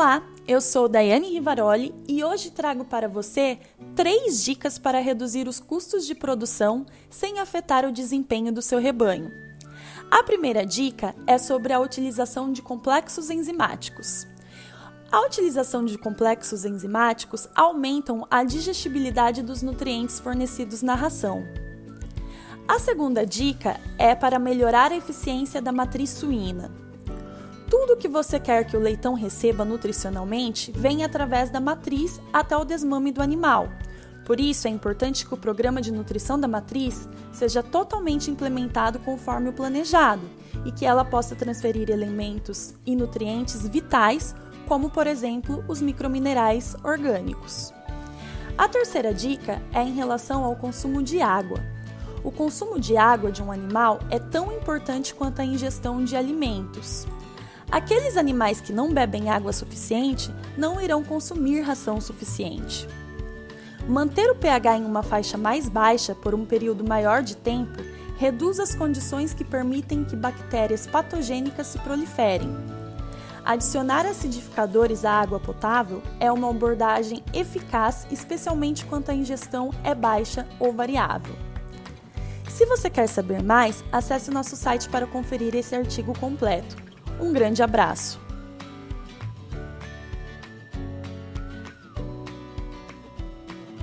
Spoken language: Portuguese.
Olá, eu sou Daiane Rivaroli e hoje trago para você três dicas para reduzir os custos de produção sem afetar o desempenho do seu rebanho. A primeira dica é sobre a utilização de complexos enzimáticos. A utilização de complexos enzimáticos aumentam a digestibilidade dos nutrientes fornecidos na ração. A segunda dica é para melhorar a eficiência da matriz suína. Tudo que você quer que o leitão receba nutricionalmente vem através da matriz até o desmame do animal. Por isso, é importante que o programa de nutrição da matriz seja totalmente implementado conforme o planejado e que ela possa transferir elementos e nutrientes vitais, como, por exemplo, os microminerais orgânicos. A terceira dica é em relação ao consumo de água. O consumo de água de um animal é tão importante quanto a ingestão de alimentos. Aqueles animais que não bebem água suficiente não irão consumir ração suficiente. Manter o pH em uma faixa mais baixa por um período maior de tempo reduz as condições que permitem que bactérias patogênicas se proliferem. Adicionar acidificadores à água potável é uma abordagem eficaz, especialmente quando a ingestão é baixa ou variável. Se você quer saber mais, acesse nosso site para conferir esse artigo completo. Um grande abraço!